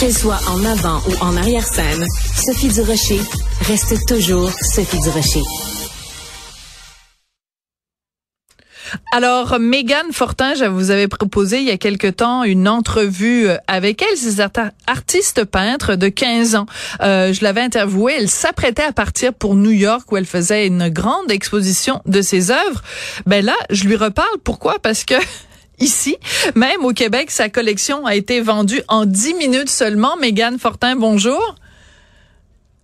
Qu'elle soit en avant ou en arrière-scène, Sophie Durocher reste toujours Sophie Durocher. Alors, Megan Fortin, je vous avais proposé il y a quelque temps une entrevue euh, avec elle. C'est artiste peintre de 15 ans. Euh, je l'avais interviewée. Elle s'apprêtait à partir pour New York où elle faisait une grande exposition de ses œuvres. Ben là, je lui reparle. Pourquoi? Parce que ici. Même au Québec, sa collection a été vendue en 10 minutes seulement. Mégane Fortin, bonjour.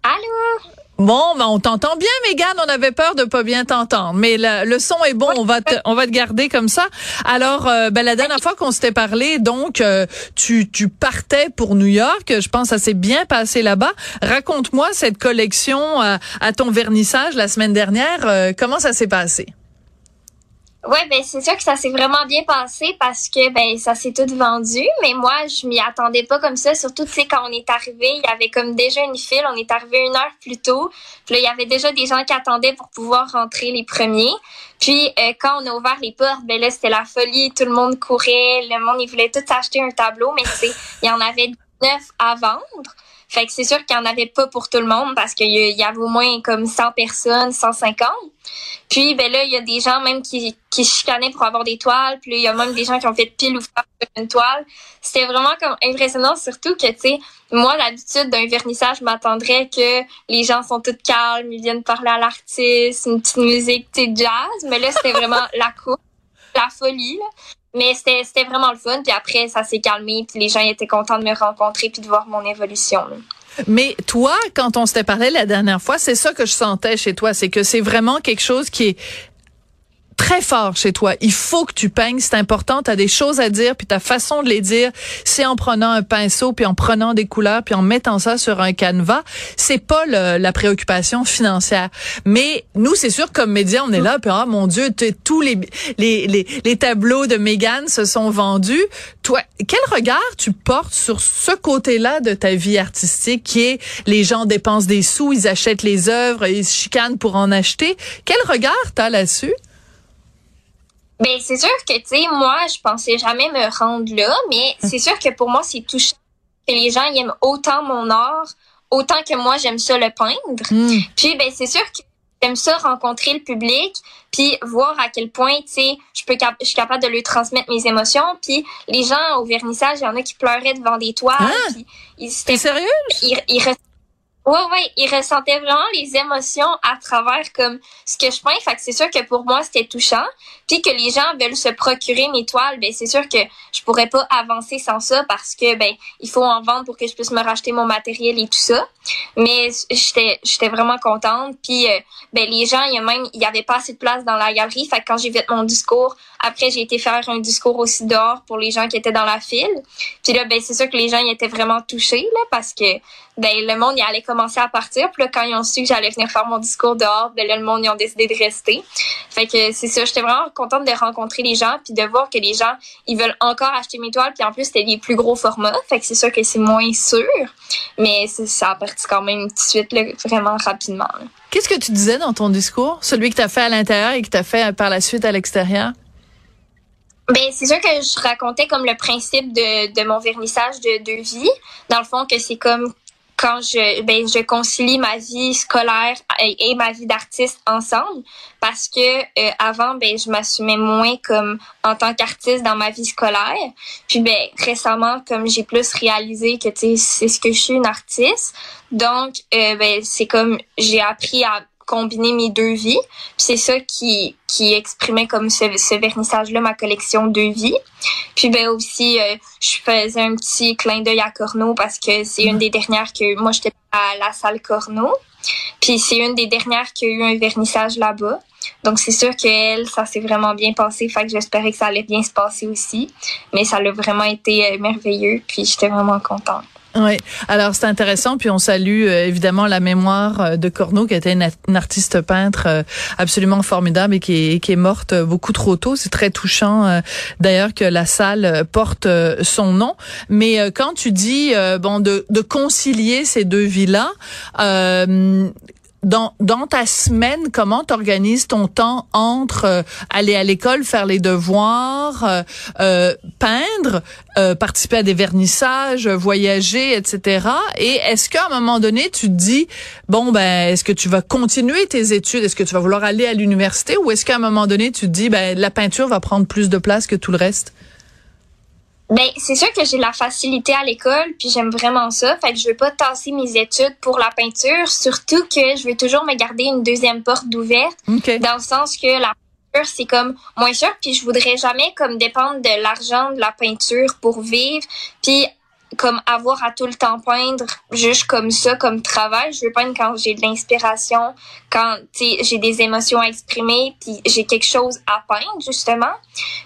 Allô? Bon, ben on t'entend bien, Mégane. On avait peur de pas bien t'entendre, mais le son est bon. On va te, on va te garder comme ça. Alors, euh, ben, la dernière fois qu'on s'était parlé, donc euh, tu, tu partais pour New York. Je pense que ça s'est bien passé là-bas. Raconte-moi cette collection euh, à ton vernissage la semaine dernière. comment ça s'est passé? Ouais, ben c'est sûr que ça s'est vraiment bien passé parce que ben ça s'est tout vendu, mais moi je m'y attendais pas comme ça. Surtout tu sais quand on est arrivé, il y avait comme déjà une file. On est arrivé une heure plus tôt. Là il y avait déjà des gens qui attendaient pour pouvoir rentrer les premiers. Puis euh, quand on a ouvert les portes, ben là c'était la folie. Tout le monde courait, le monde voulait tout acheter un tableau, mais sais il y en avait neuf à vendre. Fait que c'est sûr qu'il n'y en avait pas pour tout le monde parce qu'il y avait au moins comme 100 personnes, 150. Puis ben là, il y a des gens même qui, qui chicanaient pour avoir des toiles. Puis il y a même des gens qui ont fait pile ou face sur une toile. C'était vraiment comme impressionnant, surtout que, tu sais, moi, l'habitude d'un vernissage, je m'attendrais que les gens sont tous calmes, ils viennent parler à l'artiste, une petite musique, tu sais, jazz. Mais là, c'était vraiment la cour, la folie, là. Mais c'était vraiment le fun. Puis après, ça s'est calmé. Puis les gens étaient contents de me rencontrer puis de voir mon évolution. Mais toi, quand on s'était parlé la dernière fois, c'est ça que je sentais chez toi, c'est que c'est vraiment quelque chose qui est très fort chez toi. Il faut que tu peignes, c'est important, tu as des choses à dire, puis ta façon de les dire, c'est en prenant un pinceau, puis en prenant des couleurs, puis en mettant ça sur un canevas. C'est pas la préoccupation financière. Mais nous, c'est sûr, comme médias, on est là, puis ah mon Dieu, tous les, les, les, les tableaux de Megan se sont vendus. Toi, quel regard tu portes sur ce côté-là de ta vie artistique qui est les gens dépensent des sous, ils achètent les œuvres, ils se chicanent pour en acheter? Quel regard t'as là-dessus? Ben c'est sûr que tu sais moi je pensais jamais me rendre là, mais c'est sûr que pour moi c'est touchant que les gens aiment autant mon art, autant que moi j'aime ça le peindre. Hmm. Puis ben c'est sûr que j'aime ça rencontrer le public, puis voir à quel point tu sais je peux je suis capable de lui transmettre mes émotions. Puis les gens au vernissage, il y en a qui pleuraient devant des toiles. Ah! ils, sérieux? Ils, ils, Ouais, ouais, il ressentait vraiment les émotions à travers comme ce que je peins. Fait que c'est sûr que pour moi, c'était touchant. Puis que les gens veulent se procurer mes toiles, ben c'est sûr que je pourrais pas avancer sans ça parce que ben il faut en vendre pour que je puisse me racheter mon matériel et tout ça. Mais j'étais j'étais vraiment contente. Puis euh, ben les gens, il y a même il y avait pas assez de place dans la galerie. Fait que quand j'ai fait mon discours, après j'ai été faire un discours aussi dehors pour les gens qui étaient dans la file. Puis là ben c'est sûr que les gens ils étaient vraiment touchés là parce que ben le monde il allait commencer à partir. Puis là, quand ils ont su que j'allais venir faire mon discours dehors, ben là, le monde, ils ont décidé de rester. Fait que c'est ça, j'étais vraiment contente de rencontrer les gens puis de voir que les gens, ils veulent encore acheter mes toiles. Puis en plus, c'était des plus gros formats. Fait que c'est sûr que c'est moins sûr. Mais ça a parti quand même tout de suite, là, vraiment rapidement. Qu'est-ce que tu disais dans ton discours? Celui que tu as fait à l'intérieur et que tu as fait par la suite à l'extérieur? Ben, c'est sûr que je racontais comme le principe de, de mon vernissage de, de vie. Dans le fond, que c'est comme quand je ben je concilie ma vie scolaire et, ma vie d'artiste ensemble parce que euh, avant ben je m'assumais moins comme en tant qu'artiste dans ma vie scolaire. Puis ben récemment comme j'ai plus réalisé que tu c'est ce que je suis une artiste. Donc euh, ben c'est comme j'ai appris à combiner mes deux vies. C'est ça qui, qui exprimait comme ce, ce vernissage-là, ma collection de vies. Puis ben aussi, euh, je faisais un petit clin d'œil à Corneau parce que c'est une des dernières que moi j'étais à la salle Corneau. Puis c'est une des dernières qui a eu un vernissage là-bas. Donc c'est sûr qu'elle, ça s'est vraiment bien passé. Fait que j'espérais que ça allait bien se passer aussi. Mais ça a vraiment été euh, merveilleux. Puis j'étais vraiment contente. Oui, alors c'est intéressant, puis on salue euh, évidemment la mémoire euh, de Corneau, qui était une, artiste peintre euh, absolument formidable et qui est, qui est morte beaucoup trop tôt. C'est très touchant d'ailleurs que la salle porte son nom. Mais quand tu dis bon de, de concilier ces deux vies-là, dans, ta semaine, comment tu organises ton temps entre euh, aller à l'école, faire les devoirs, euh, euh peindre, participer à des vernissages, voyager, etc. Et est-ce qu'à un moment donné, tu te dis, bon, ben, est-ce que tu vas continuer tes études? Est-ce que tu vas vouloir aller à l'université? Ou est-ce qu'à un moment donné, tu te dis, ben, la peinture va prendre plus de place que tout le reste? Ben, c'est sûr que j'ai la facilité à l'école, puis j'aime vraiment ça. Fait que je veux pas tasser mes études pour la peinture, surtout que je veux toujours me garder une deuxième porte ouverte, dans le sens que la peinture, c'est comme moins cher, puis je voudrais jamais comme dépendre de l'argent de la peinture pour vivre, puis comme avoir à tout le temps peindre juste comme ça, comme travail. Je veux peindre quand j'ai de l'inspiration, quand j'ai des émotions à exprimer, puis j'ai quelque chose à peindre, justement.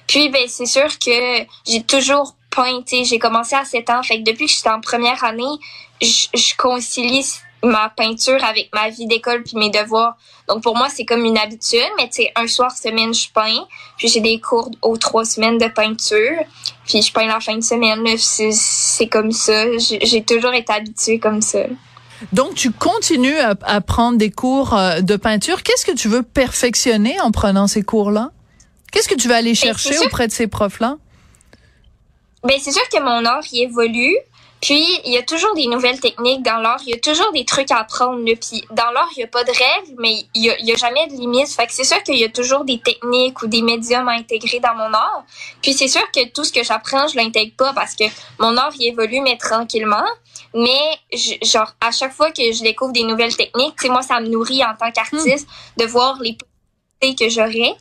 Puis, ben, c'est sûr que j'ai toujours peint, j'ai commencé à 7 ans. Fait que depuis que j'étais en première année, je, je concilie ma peinture avec ma vie d'école puis mes devoirs. Donc pour moi, c'est comme une habitude, mais tu sais, un soir semaine, je peins, puis j'ai des cours aux trois semaines de peinture, puis je peins la fin de semaine. C'est comme ça. J'ai toujours été habituée comme ça. Donc, tu continues à, prendre des cours euh, de peinture. Qu'est-ce que tu veux perfectionner en prenant ces cours-là? Qu'est-ce que tu vas aller ben, chercher auprès de ces profs-là? Ben, c'est sûr que mon art y évolue. Puis, il y a toujours des nouvelles techniques dans l'art. Il y a toujours des trucs à apprendre. Puis, dans l'art, il n'y a pas de règles, mais il n'y a, y a, jamais de limites. Fait que c'est sûr qu'il y a toujours des techniques ou des médiums à intégrer dans mon art. Puis, c'est sûr que tout ce que j'apprends, je l'intègre pas parce que mon art, il évolue, mais tranquillement. Mais, genre, à chaque fois que je découvre des nouvelles techniques, tu moi, ça me nourrit en tant qu'artiste de voir les possibilités que j'aurais.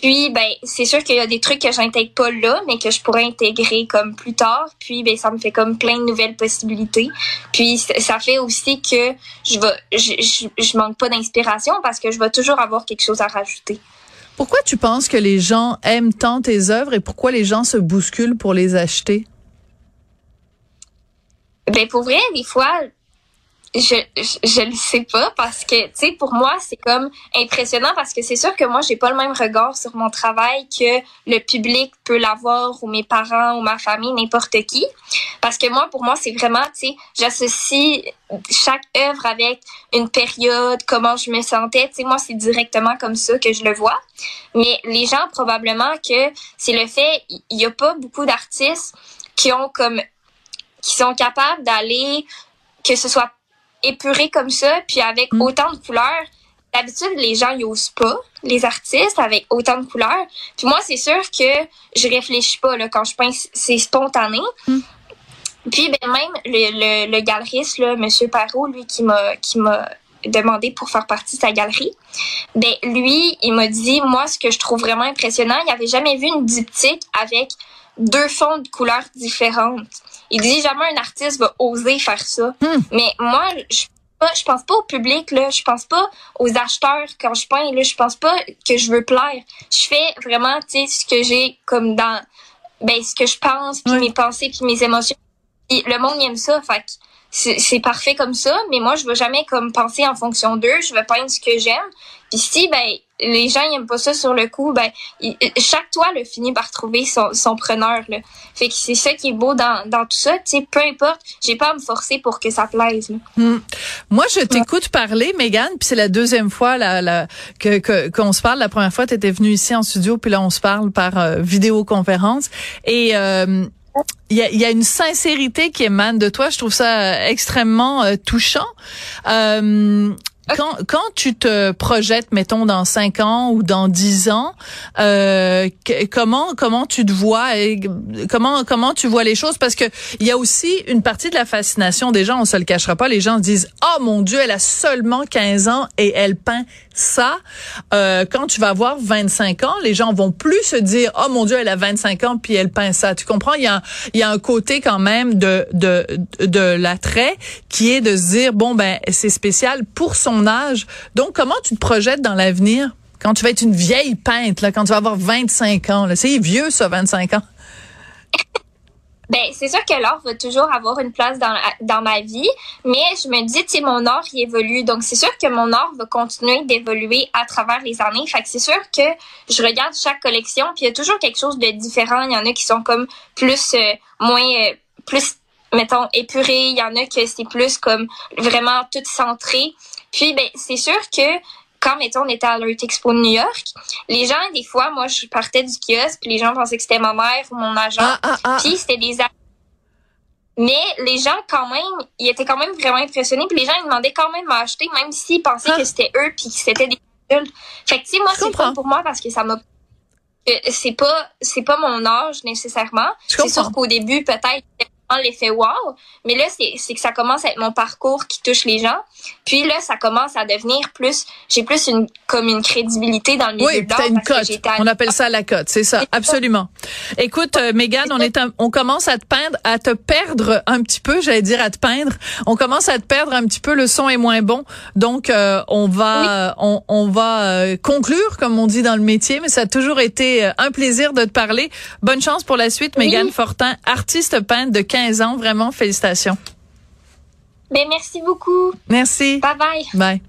Puis, ben, c'est sûr qu'il y a des trucs que j'intègre pas là, mais que je pourrais intégrer comme plus tard. Puis, ben, ça me fait comme plein de nouvelles possibilités. Puis, ça fait aussi que je vais, je, je, manque pas d'inspiration parce que je vais toujours avoir quelque chose à rajouter. Pourquoi tu penses que les gens aiment tant tes œuvres et pourquoi les gens se bousculent pour les acheter? Ben, pour vrai, des fois, je, je, le sais pas parce que tu sais pour moi c'est comme impressionnant parce que c'est sûr que moi j'ai pas le même regard sur mon travail que le public peut l'avoir ou mes parents ou ma famille n'importe qui. Parce que moi pour moi c'est vraiment tu sais j'associe chaque œuvre avec une période comment je me sentais. Tu sais moi c'est directement comme ça que je le vois. Mais les gens probablement que c'est le fait il y a pas beaucoup d'artistes qui ont comme qui sont capables d'aller que ce soit épuré comme ça, puis avec mm. autant de couleurs. D'habitude, les gens y osent pas, les artistes, avec autant de couleurs. Puis moi, c'est sûr que je réfléchis pas là, quand je peins, c'est spontané. Mm. Puis ben, même le, le, le galeriste, là, Monsieur Parot, lui, qui m'a qui m'a demandé pour faire partie de sa galerie, ben lui, il m'a dit, moi, ce que je trouve vraiment impressionnant, il avait jamais vu une diptyque avec deux fonds de couleurs différentes. Il dit jamais un artiste va oser faire ça. Hmm. Mais moi, je je pense pas au public là, je pense pas aux acheteurs quand je peins là, je pense pas que je veux plaire. Je fais vraiment tu sais ce que j'ai comme dans ben ce que je pense puis mes pensées puis mes émotions. le monde aime ça, fait c'est parfait comme ça, mais moi je veux jamais comme penser en fonction d'eux, je veux peindre ce que j'aime. Puis si ben les gens n'aiment pas ça sur le coup, ben chaque toile finit par trouver son, son preneur. Là. Fait que c'est ça qui est beau dans, dans tout ça. Tu sais, peu importe, j'ai pas à me forcer pour que ça plaise. Hmm. Moi, je t'écoute parler, Megan, puis c'est la deuxième fois là, là, que qu'on se parle. La première fois, tu étais venue ici en studio, puis là, on se parle par euh, vidéoconférence. Et euh, il y a, y a, une sincérité qui émane de toi. Je trouve ça extrêmement euh, touchant. Euh, quand, quand tu te projettes, mettons, dans cinq ans ou dans dix ans, euh, comment comment tu te vois et comment comment tu vois les choses? Parce que il y a aussi une partie de la fascination des gens, on se le cachera pas. Les gens disent, oh mon Dieu, elle a seulement 15 ans et elle peint ça. Euh, quand tu vas avoir 25 ans, les gens vont plus se dire, oh mon Dieu, elle a 25 ans puis elle peint ça. Tu comprends? Il y a il y a un côté quand même de de de l'attrait qui est de se dire, bon ben c'est spécial pour son âge. Donc, comment tu te projettes dans l'avenir? Quand tu vas être une vieille peintre, là, quand tu vas avoir 25 ans, c'est vieux ça, 25 ans. Ben, c'est sûr que l'art va toujours avoir une place dans, dans ma vie, mais je me dis, tu mon art, il évolue. Donc, c'est sûr que mon art va continuer d'évoluer à travers les années. Fait que c'est sûr que je regarde chaque collection, puis il y a toujours quelque chose de différent. Il y en a qui sont comme plus, euh, moins, euh, plus, mettons, épurés. Il y en a que c'est plus comme vraiment tout centré. Puis, ben, c'est sûr que quand, mettons, on était à l'Art Expo de New York, les gens, des fois, moi, je partais du kiosque, puis les gens pensaient que c'était ma mère ou mon agent. Ah, ah, ah. Puis, c'était des mais les gens, quand même, ils étaient quand même vraiment impressionnés. Puis les gens, ils demandaient quand même à acheter, même s'ils pensaient que c'était eux puis que c'était des adultes. Fait que, tu sais, moi, c'est pour moi parce que ça m'a... euh, C'est pas, c'est pas mon âge nécessairement. C'est sûr qu'au début, peut-être, l'effet wow. Mais là, c'est que ça commence à être mon parcours qui touche les gens. Puis là, ça commence à devenir plus... J'ai plus une comme une crédibilité dans le milieu Oui, de l'art une cote. On appelle ça la cote, c'est ça, absolument. Écoute, euh, Mégane, on est, un- on commence à te peindre, à te perdre un petit peu, j'allais dire à te peindre. On commence à te perdre un petit peu. Le son est moins bon, donc euh, on va, on, on va euh, conclure, comme on dit dans le métier. Mais ça a toujours été euh, un plaisir de te parler. Bonne chance pour la suite, Oui. Mégane Fortin, artiste peintre de 15 ans. Vraiment, félicitations. Ben, merci beaucoup. Merci. Bye bye. Bye.